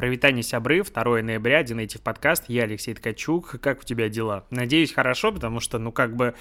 Провитание сябры, 2 ноября, Динейтив подкаст, я Алексей Ткачук. Как у тебя дела? Надеюсь, хорошо, потому что, ну, как бы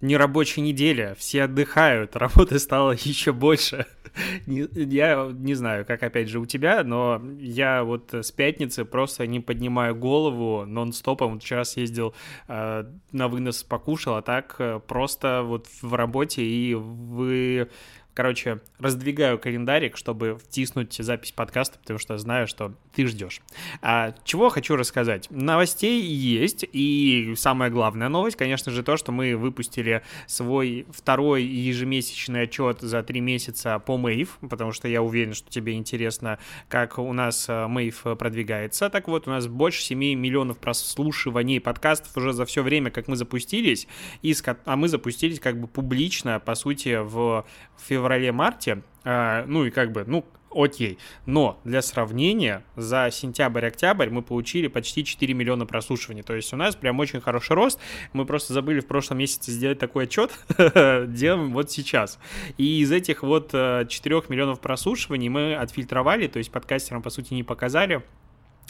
не рабочая неделя, все отдыхают, работы стало еще больше. я не знаю, как опять же у тебя, но я вот с пятницы просто не поднимаю голову нон-стопом. Вчера съездил э, на вынос, покушал, а так э, просто вот в работе и вы Короче, раздвигаю календарик, чтобы втиснуть запись подкаста, потому что знаю, что ты ждешь. А, чего хочу рассказать? Новостей есть, и самая главная новость, конечно же, то, что мы выпустили свой второй ежемесячный отчет за три месяца по Мэйв, потому что я уверен, что тебе интересно, как у нас Мэйв продвигается. Так вот, у нас больше 7 миллионов прослушиваний подкастов уже за все время, как мы запустились, и, а мы запустились как бы публично, по сути, в феврале феврале-марте, э, ну и как бы, ну, окей. Но для сравнения, за сентябрь-октябрь мы получили почти 4 миллиона прослушиваний. То есть у нас прям очень хороший рост. Мы просто забыли в прошлом месяце сделать такой отчет. Делаем вот сейчас. И из этих вот 4 э, миллионов прослушиваний мы отфильтровали, то есть подкастерам, по сути, не показали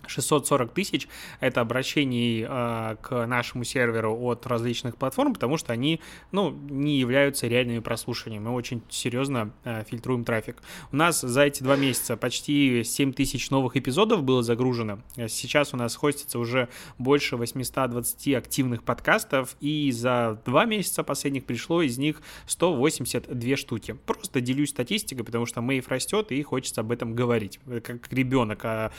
640 тысяч — это обращений э, к нашему серверу от различных платформ, потому что они, ну, не являются реальными прослушиваниями. Мы очень серьезно э, фильтруем трафик. У нас за эти два месяца почти 7 тысяч новых эпизодов было загружено. Сейчас у нас хостится уже больше 820 активных подкастов, и за два месяца последних пришло из них 182 штуки. Просто делюсь статистикой, потому что Мэйв растет, и хочется об этом говорить. Как ребенок, а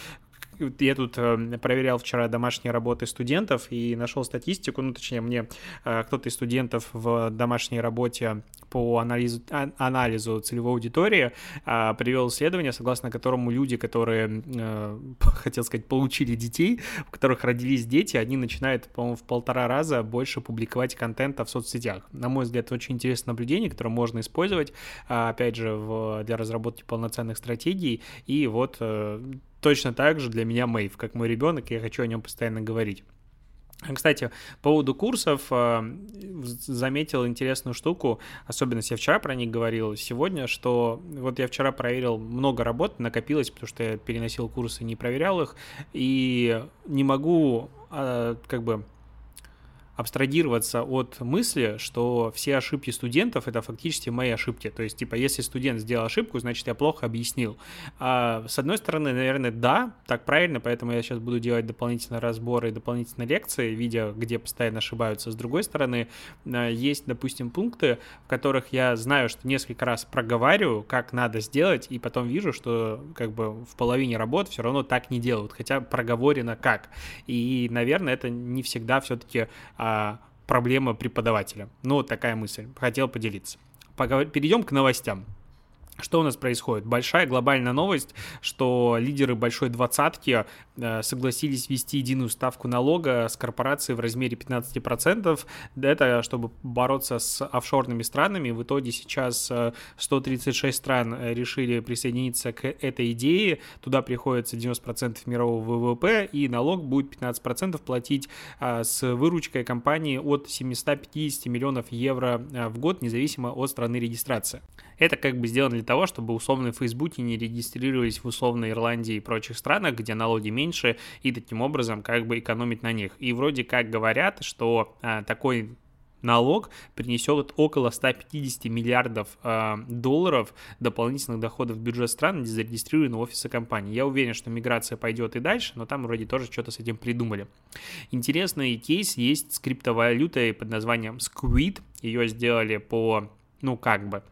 я тут э, проверял вчера домашние работы студентов и нашел статистику, ну, точнее, мне э, кто-то из студентов в домашней работе по анализу, а, анализу целевой аудитории а, привел исследование, согласно которому люди, которые, э, хотел сказать, получили детей, у которых родились дети, они начинают, по-моему, в полтора раза больше публиковать контента в соцсетях. На мой взгляд, очень интересное наблюдение, которое можно использовать, опять же, в, для разработки полноценных стратегий. И вот точно так же для меня Мэйв, как мой ребенок, я хочу о нем постоянно говорить. Кстати, по поводу курсов э, заметил интересную штуку, особенно я вчера про них говорил, сегодня, что вот я вчера проверил много работ, накопилось, потому что я переносил курсы, не проверял их, и не могу э, как бы абстрагироваться от мысли, что все ошибки студентов — это фактически мои ошибки. То есть, типа, если студент сделал ошибку, значит, я плохо объяснил. А, с одной стороны, наверное, да, так правильно, поэтому я сейчас буду делать дополнительные разборы и дополнительные лекции, видя, где постоянно ошибаются. С другой стороны, а, есть, допустим, пункты, в которых я знаю, что несколько раз проговариваю, как надо сделать, и потом вижу, что как бы в половине работ все равно так не делают, хотя проговорено как. И, наверное, это не всегда все-таки а, а, проблема преподавателя. Ну, вот такая мысль. Хотел поделиться. Перейдем к новостям. Что у нас происходит? Большая глобальная новость, что лидеры большой двадцатки э, согласились ввести единую ставку налога с корпорацией в размере 15%. Это чтобы бороться с офшорными странами. В итоге сейчас 136 э, стран э, решили присоединиться к этой идее. Туда приходится 90% мирового ВВП, и налог будет 15% платить с выручкой компании от 750 миллионов евро в год, независимо от страны регистрации. Это как бы сделано для того, чтобы условные Фейсбуки не регистрировались в условной Ирландии и прочих странах, где налоги меньше, и таким образом как бы экономить на них. И вроде как говорят, что а, такой налог принесет около 150 миллиардов э, долларов дополнительных доходов в бюджет стран, где зарегистрированы офисы компании. Я уверен, что миграция пойдет и дальше, но там вроде тоже что-то с этим придумали. Интересный кейс есть с криптовалютой под названием Squid. Ее сделали по, ну как бы,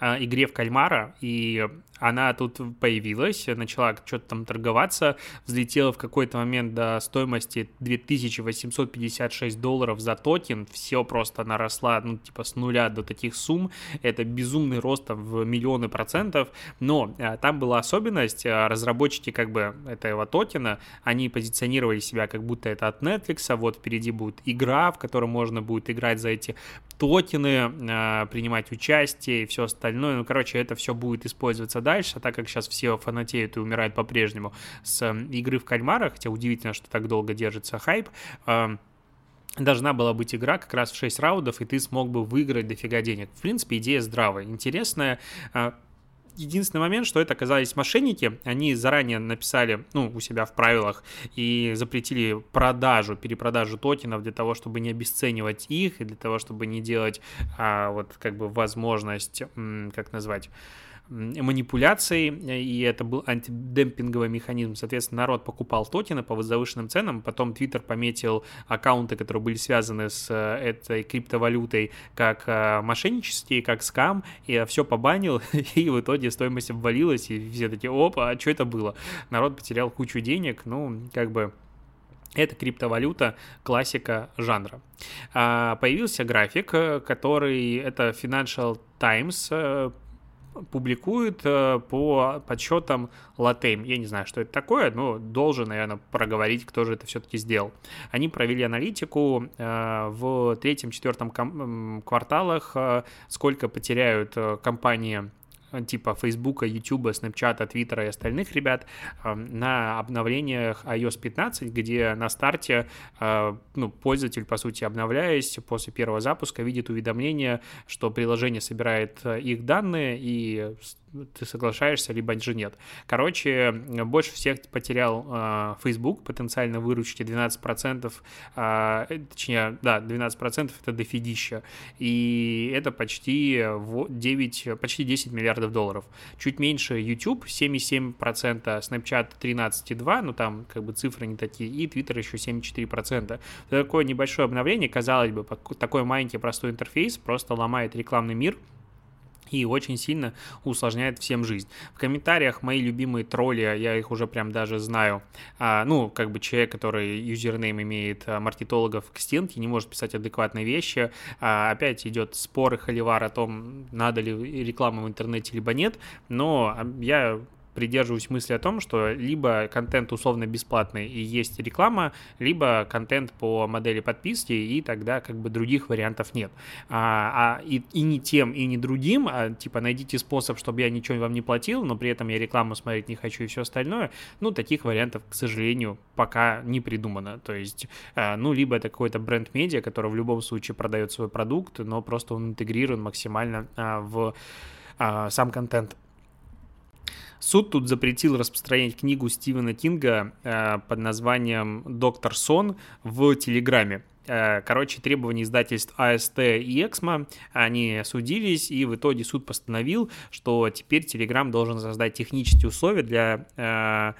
игре в кальмара, и она тут появилась, начала что-то там торговаться, взлетела в какой-то момент до стоимости 2856 долларов за токен, все просто наросла, ну, типа, с нуля до таких сумм, это безумный рост в миллионы процентов, но а, там была особенность, а, разработчики как бы этого токена, они позиционировали себя как будто это от Netflix, а вот впереди будет игра, в которой можно будет играть за эти токены, а, принимать участие и все остальное, ну, короче, это все будет использоваться дальше, а так как сейчас все фанатеют и умирают по-прежнему с игры в кальмара, хотя удивительно, что так долго держится хайп, должна была быть игра как раз в 6 раундов, и ты смог бы выиграть дофига денег. В принципе, идея здравая, интересная. А, единственный момент, что это оказались мошенники, они заранее написали, ну, у себя в правилах и запретили продажу, перепродажу токенов для того, чтобы не обесценивать их и для того, чтобы не делать а, вот как бы возможность, как назвать, манипуляций, и это был антидемпинговый механизм. Соответственно, народ покупал токены по завышенным ценам, потом Twitter пометил аккаунты, которые были связаны с э, этой криптовалютой, как э, мошеннические, как скам, и все побанил, и в итоге стоимость обвалилась, и все такие, опа, а что это было? Народ потерял кучу денег, ну, как бы это криптовалюта, классика жанра. А, появился график, э, который это Financial Times публикует э, по подсчетам Латейм. Я не знаю, что это такое, но должен, наверное, проговорить, кто же это все-таки сделал. Они провели аналитику э, в третьем-четвертом кварталах, э, сколько потеряют компании типа Фейсбука, Ютуба, Снэпчата, Твиттера и остальных ребят на обновлениях iOS 15, где на старте ну, пользователь, по сути, обновляясь после первого запуска, видит уведомление, что приложение собирает их данные и ты соглашаешься, либо же нет. Короче, больше всех потерял э, Facebook, потенциально выручки 12%, э, точнее, да, 12% это дофигища, и это почти 9, почти 10 миллиардов долларов. Чуть меньше YouTube, 7,7%, Snapchat 13,2%, ну там как бы цифры не такие, и Twitter еще 7,4%. Такое небольшое обновление, казалось бы, такой маленький простой интерфейс просто ломает рекламный мир, и очень сильно усложняет всем жизнь. В комментариях мои любимые тролли, я их уже прям даже знаю, а, ну, как бы человек, который юзернейм имеет а, маркетологов к стенке, не может писать адекватные вещи, а, опять идет спор и холивар о том, надо ли реклама в интернете, либо нет, но а, я придерживаюсь мысли о том, что либо контент условно бесплатный и есть реклама, либо контент по модели подписки, и тогда как бы других вариантов нет. А, а и, и не тем, и не другим, а типа найдите способ, чтобы я ничего вам не платил, но при этом я рекламу смотреть не хочу и все остальное. Ну, таких вариантов, к сожалению, пока не придумано. То есть, а, ну, либо это какой-то бренд-медиа, который в любом случае продает свой продукт, но просто он интегрирован максимально а, в а, сам контент. Суд тут запретил распространять книгу Стивена Кинга э, под названием «Доктор Сон» в Телеграме. Э, короче, требования издательств АСТ и Эксмо, они судились, и в итоге суд постановил, что теперь Телеграм должен создать технические условия для э,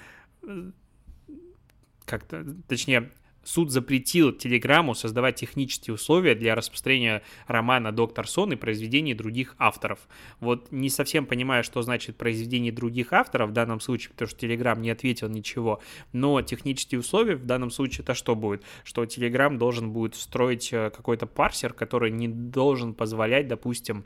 как-то, точнее, суд запретил Телеграму создавать технические условия для распространения романа «Доктор Сон» и произведений других авторов. Вот не совсем понимаю, что значит произведение других авторов в данном случае, потому что Телеграм не ответил ничего, но технические условия в данном случае это что будет? Что Телеграм должен будет встроить э, какой-то парсер, который не должен позволять, допустим,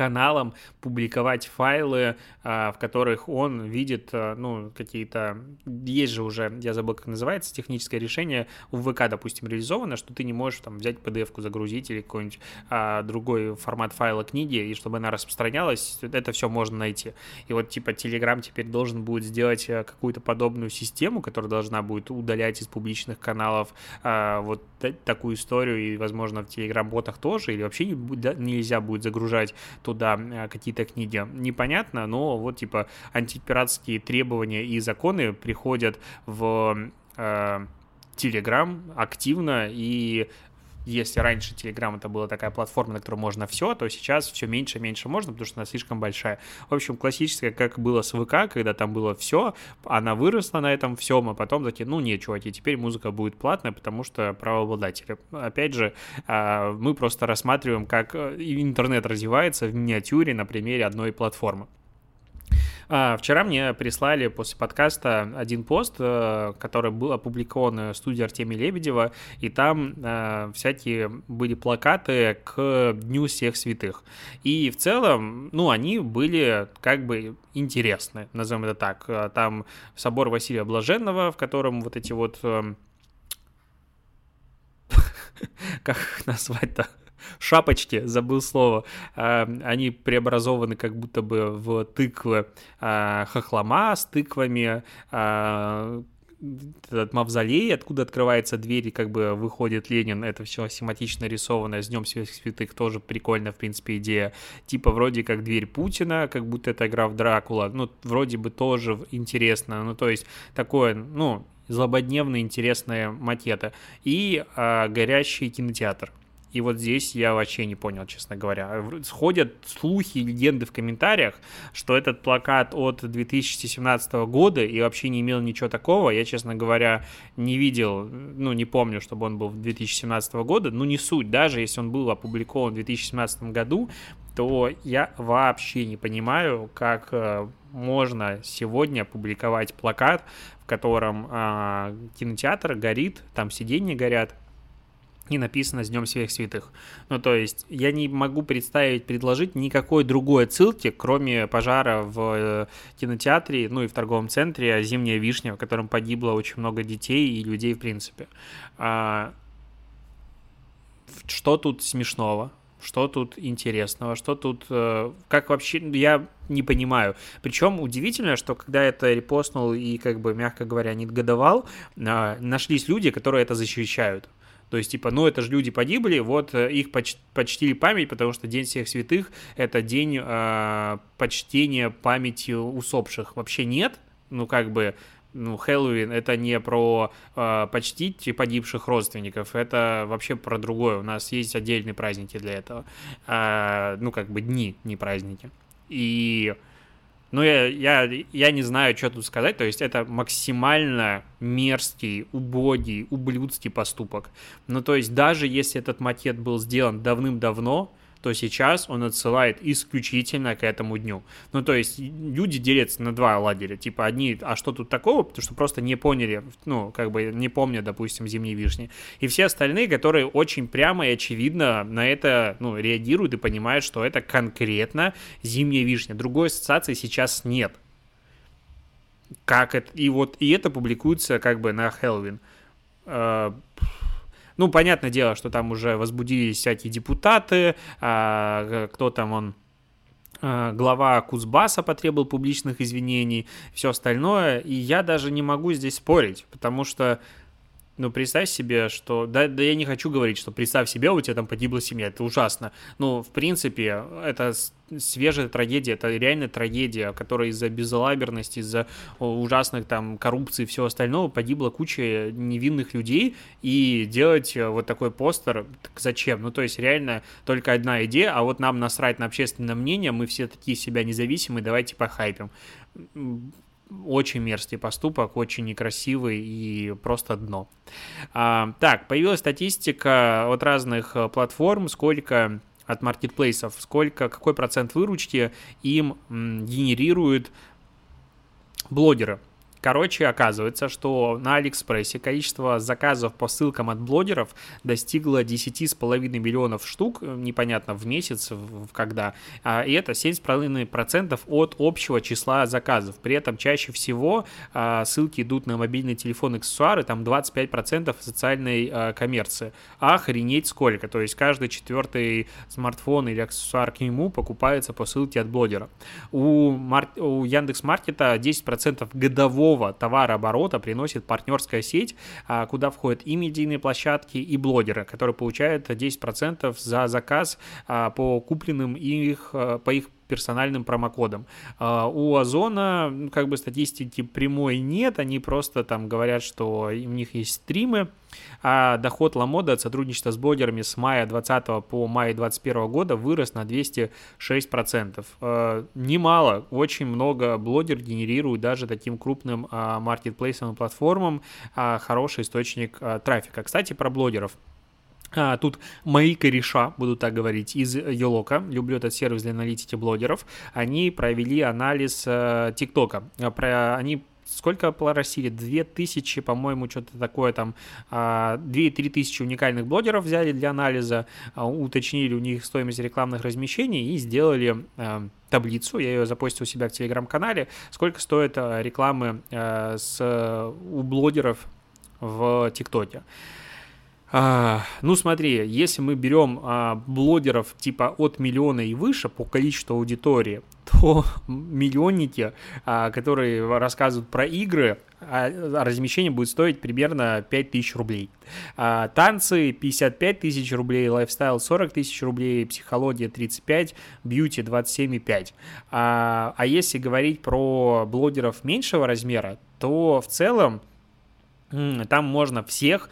каналам публиковать файлы, а, в которых он видит, а, ну, какие-то... Есть же уже, я забыл, как называется, техническое решение в ВК, допустим, реализовано, что ты не можешь там взять PDF-ку, загрузить или какой-нибудь а, другой формат файла книги, и чтобы она распространялась, это все можно найти. И вот, типа, Telegram теперь должен будет сделать а, какую-то подобную систему, которая должна будет удалять из публичных каналов вот такую историю, и, возможно, в Telegram-ботах тоже, или вообще не, нельзя будет загружать туда э, какие-то книги. Непонятно, но вот типа антипиратские требования и законы приходят в э, Telegram активно, и если раньше Telegram это была такая платформа, на которой можно все, то сейчас все меньше и меньше можно, потому что она слишком большая. В общем, классическая, как было с ВК, когда там было все, она выросла на этом всем, а потом такие, ну нет, чуваки, теперь музыка будет платная, потому что правообладатели. Опять же, а, мы просто рассматриваем, как э, интернет развивается в миниатюре на примере одной платформы. А, вчера мне прислали после подкаста один пост, э, который был опубликован в студии Артемия Лебедева, и там э, всякие были плакаты к Дню всех святых. И в целом, ну, они были как бы интересны, назовем это так. Э, там собор Василия Блаженного, в котором вот эти вот как назвать-то? Шапочки, забыл слово, а, они преобразованы как будто бы в тыквы а, хохлома с тыквами, а, этот мавзолей, откуда открывается дверь, и как бы выходит Ленин, это все симпатично рисовано, с Днем Святых тоже прикольно, в принципе, идея. Типа вроде как дверь Путина, как будто это игра в Дракула, ну, вроде бы тоже интересно, ну, то есть такое, ну, злободневная интересная макета. И а, горящий кинотеатр. И вот здесь я вообще не понял, честно говоря. Сходят слухи и легенды в комментариях, что этот плакат от 2017 года и вообще не имел ничего такого. Я, честно говоря, не видел, ну, не помню, чтобы он был 2017 года. Ну, не суть. Даже если он был опубликован в 2017 году, то я вообще не понимаю, как э, можно сегодня публиковать плакат, в котором э, кинотеатр горит, там сиденья горят, и написано «С Днем Всех Святых». Ну, то есть я не могу представить, предложить никакой другой отсылки, кроме пожара в э, кинотеатре, ну и в торговом центре «Зимняя вишня», в котором погибло очень много детей и людей в принципе. А... Что тут смешного? Что тут интересного? Что тут... Э, как вообще... Я не понимаю. Причем удивительно, что когда это репостнул и, как бы, мягко говоря, не годовал, а, нашлись люди, которые это защищают. То есть, типа, ну, это же люди погибли, вот э, их поч почтили память, потому что День всех святых — это день э, почтения памяти усопших. Вообще нет, ну, как бы, ну, Хэллоуин это не про э, почтить погибших родственников, это вообще про другое. У нас есть отдельные праздники для этого. Э, ну, как бы дни, не праздники. И ну, я, я, я не знаю, что тут сказать. То есть это максимально мерзкий, убогий, ублюдский поступок. Ну, то есть даже если этот макет был сделан давным-давно, то сейчас он отсылает исключительно к этому дню. Ну, то есть люди делятся на два лагеря. Типа одни, а что тут такого? Потому что просто не поняли, ну, как бы не помнят, допустим, зимние вишни. И все остальные, которые очень прямо и очевидно на это, ну, реагируют и понимают, что это конкретно зимняя вишня. Другой ассоциации сейчас нет. Как это? И вот, и это публикуется как бы на Хэллоуин э, ну, понятное дело, что там уже возбудились всякие депутаты, а, кто там он а, глава Кузбасса потребовал публичных извинений, все остальное, и я даже не могу здесь спорить, потому что ну, представь себе, что... Да, да я не хочу говорить, что представь себе, у тебя там погибла семья, это ужасно. Ну, в принципе, это свежая трагедия, это реальная трагедия, которая из-за безалаберности, из-за ужасных там коррупции и всего остального погибла куча невинных людей, и делать э, вот такой постер, так зачем? Ну, то есть реально только одна идея, а вот нам насрать на общественное мнение, мы все такие себя независимые, давайте похайпим очень мерзкий поступок, очень некрасивый и просто дно. А, так, появилась статистика от разных э, платформ, сколько от маркетплейсов, сколько, какой процент выручки им генерируют блогеры. Короче, оказывается, что на Алиэкспрессе количество заказов по ссылкам от блогеров достигло 10,5 миллионов штук, непонятно, в месяц, в когда, а, и это 7,5% от общего числа заказов. При этом чаще всего а, ссылки идут на мобильный телефон аксессуары, там 25% социальной а, коммерции. Охренеть сколько, то есть каждый четвертый смартфон или аксессуар к нему покупается по ссылке от блогера. У, Мар... у Яндекс.Маркета 10% годового годового товарооборота приносит партнерская сеть, а, куда входят и медийные площадки, и блогеры, которые получают 10% за заказ а, по купленным их, а, по их персональным промокодом. У Озона как бы статистики прямой нет, они просто там говорят, что у них есть стримы, а доход Ламода от сотрудничества с блогерами с мая 20 по май 21 года вырос на 206%. Э, немало, очень много блогер генерируют даже таким крупным а, маркетплейсом и платформам а, хороший источник а, трафика. Кстати, про блогеров. А, тут мои кореша, буду так говорить, из Йолока, люблю этот сервис для аналитики блогеров, они провели анализ э, ТикТока. Про, они сколько поросили? 2000, по-моему, что-то такое там, 2-3 а, тысячи уникальных блогеров взяли для анализа, а, уточнили у них стоимость рекламных размещений и сделали а, таблицу, я ее запостил у себя в телеграм-канале, сколько стоит рекламы с, у блогеров в ТикТоке. А, ну смотри, если мы берем а, блогеров типа от миллиона и выше по количеству аудитории, то миллионники, а, которые рассказывают про игры, а, размещение будет стоить примерно 5000 рублей. А, танцы 55 тысяч рублей, lifestyle 40 тысяч рублей, психология 35, beauty 27,5. А, а если говорить про блогеров меньшего размера, то в целом там можно всех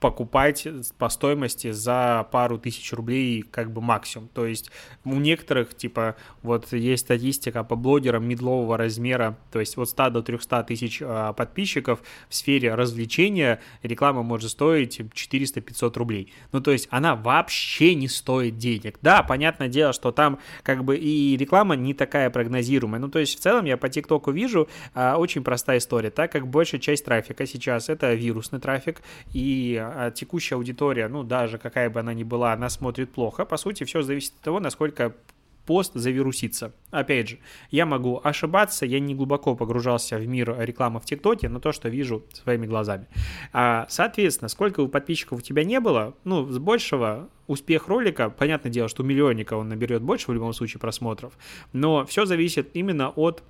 покупать по стоимости за пару тысяч рублей как бы максимум. То есть у некоторых, типа, вот есть статистика по блогерам медлового размера, то есть от 100 до 300 тысяч а, подписчиков в сфере развлечения реклама может стоить 400-500 рублей. Ну, то есть она вообще не стоит денег. Да, понятное дело, что там как бы и реклама не такая прогнозируемая. Ну, то есть в целом я по ТикТоку вижу а, очень простая история, так как большая часть трафика сейчас это вирусный трафик, и а текущая аудитория, ну, даже какая бы она ни была, она смотрит плохо. По сути, все зависит от того, насколько пост завирусится. Опять же, я могу ошибаться, я не глубоко погружался в мир рекламы в ТикТоке, но то, что вижу своими глазами. А, соответственно, сколько у подписчиков у тебя не было, ну, с большего успех ролика, понятное дело, что у миллионника он наберет больше в любом случае просмотров, но все зависит именно от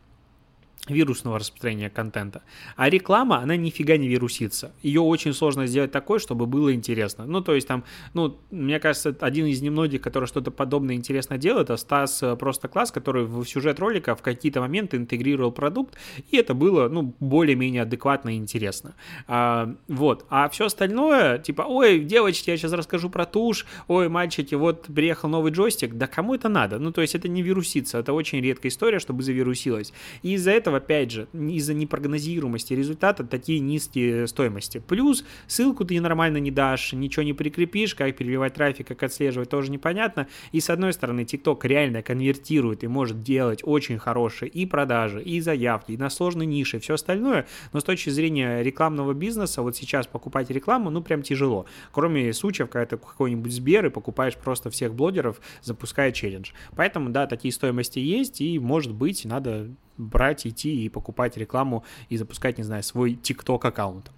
вирусного распространения контента. А реклама, она нифига не вирусится. Ее очень сложно сделать такой, чтобы было интересно. Ну, то есть там, ну, мне кажется, один из немногих, который что-то подобное интересно делает, это Стас э, Просто Класс, который в сюжет ролика в какие-то моменты интегрировал продукт, и это было, ну, более-менее адекватно и интересно. А, вот. А все остальное, типа, ой, девочки, я сейчас расскажу про тушь, ой, мальчики, вот приехал новый джойстик, да кому это надо? Ну, то есть это не вирусится, это очень редкая история, чтобы завирусилось. И из-за этого опять же, из-за непрогнозируемости результата такие низкие стоимости. Плюс ссылку ты нормально не дашь, ничего не прикрепишь, как переливать трафик, как отслеживать, тоже непонятно. И с одной стороны, TikTok реально конвертирует и может делать очень хорошие и продажи, и заявки, и на сложные ниши, и все остальное, но с точки зрения рекламного бизнеса, вот сейчас покупать рекламу, ну, прям тяжело. Кроме случаев, когда ты какой-нибудь Сбер и покупаешь просто всех блогеров, запуская челлендж. Поэтому, да, такие стоимости есть, и, может быть, надо брать, идти и покупать рекламу и запускать, не знаю, свой TikTok аккаунт.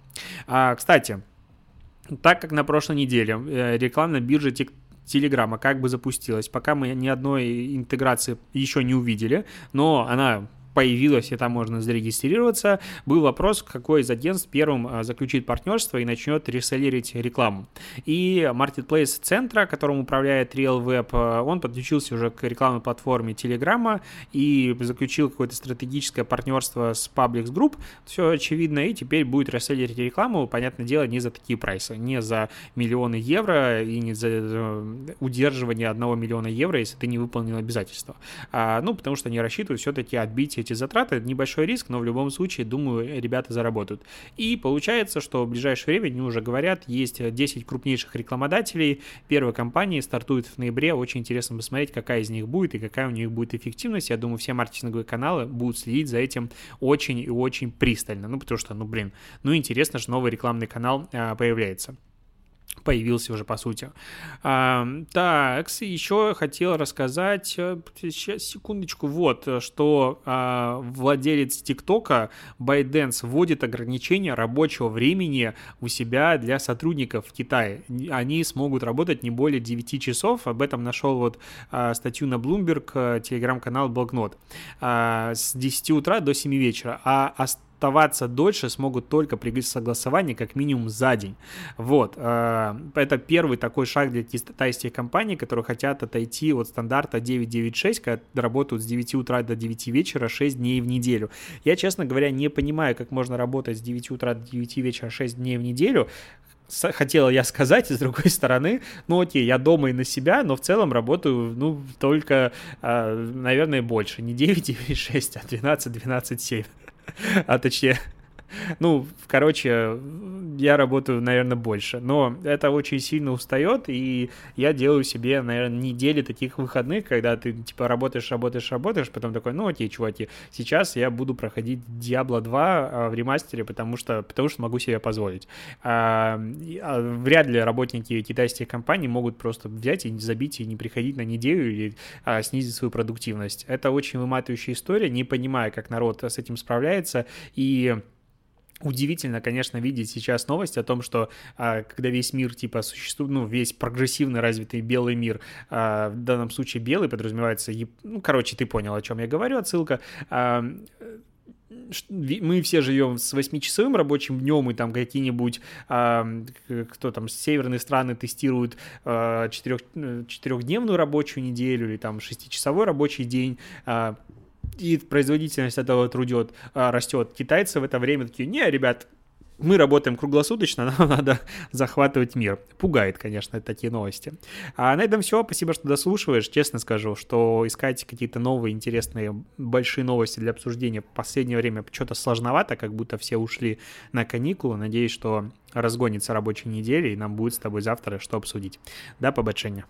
А, кстати, так как на прошлой неделе э, рекламная биржа TikTok Телеграма как бы запустилась. Пока мы ни одной интеграции еще не увидели, но она появилась, и там можно зарегистрироваться, был вопрос, какой из агентств первым а, заключит партнерство и начнет реселлерить рекламу. И Marketplace центра, которым управляет RealWeb, а, он подключился уже к рекламной платформе Телеграма и заключил какое-то стратегическое партнерство с Publix Group, все очевидно, и теперь будет реселлерить рекламу, понятное дело, не за такие прайсы, не за миллионы евро и не за э, удерживание одного миллиона евро, если ты не выполнил обязательства. А, ну, потому что они рассчитывают все-таки отбить эти затраты, небольшой риск, но в любом случае, думаю, ребята заработают. И получается, что в ближайшее время, они уже говорят, есть 10 крупнейших рекламодателей, первая компания стартует в ноябре, очень интересно посмотреть, какая из них будет и какая у них будет эффективность. Я думаю, все маркетинговые каналы будут следить за этим очень и очень пристально, ну, потому что, ну, блин, ну, интересно, что новый рекламный канал а, появляется появился уже, по сути. А, так, еще хотел рассказать, сейчас, секундочку, вот, что а, владелец ТикТока Байденс вводит ограничения рабочего времени у себя для сотрудников в Китае. Они смогут работать не более 9 часов, об этом нашел вот а, статью на Bloomberg, телеграм-канал Блокнот, а, с 10 утра до 7 вечера, а оставаться дольше смогут только при согласовании как минимум за день. Вот. Э, это первый такой шаг для китайских компаний, которые хотят отойти от стандарта 996, когда работают с 9 утра до 9 вечера 6 дней в неделю. Я, честно говоря, не понимаю, как можно работать с 9 утра до 9 вечера 6 дней в неделю, хотела я сказать, и с другой стороны, ну окей, я дома и на себя, но в целом работаю, ну, только, э, наверное, больше. Не 9 и 6, а 12, 12, 7 а точнее ну, короче, я работаю, наверное, больше, но это очень сильно устает, и я делаю себе, наверное, недели таких выходных, когда ты, типа, работаешь, работаешь, работаешь, потом такой, ну, окей, чуваки, сейчас я буду проходить Diablo 2 а, в ремастере, потому что, потому что могу себе позволить. А, а, вряд ли работники китайских компаний могут просто взять и забить и не приходить на неделю или снизить свою продуктивность. Это очень выматывающая история, не понимая, как народ с этим справляется, и Удивительно, конечно, видеть сейчас новость о том, что а, когда весь мир, типа, существует, ну, весь прогрессивный, развитый белый мир, а, в данном случае белый подразумевается, ну, короче, ты понял, о чем я говорю, отсылка, а, мы все живем с 8-часовым рабочим днем, и там какие-нибудь, кто там, северные страны тестируют а, 4, четырехдневную рабочую неделю или там 6-часовой рабочий день, и производительность этого трудет, а, растет. Китайцы в это время такие, не, ребят, мы работаем круглосуточно, нам надо захватывать мир. Пугает, конечно, такие новости. А на этом все. Спасибо, что дослушиваешь. Честно скажу, что искать какие-то новые, интересные, большие новости для обсуждения в последнее время что-то сложновато, как будто все ушли на каникулы. Надеюсь, что разгонится рабочая неделя, и нам будет с тобой завтра что обсудить. До побачення.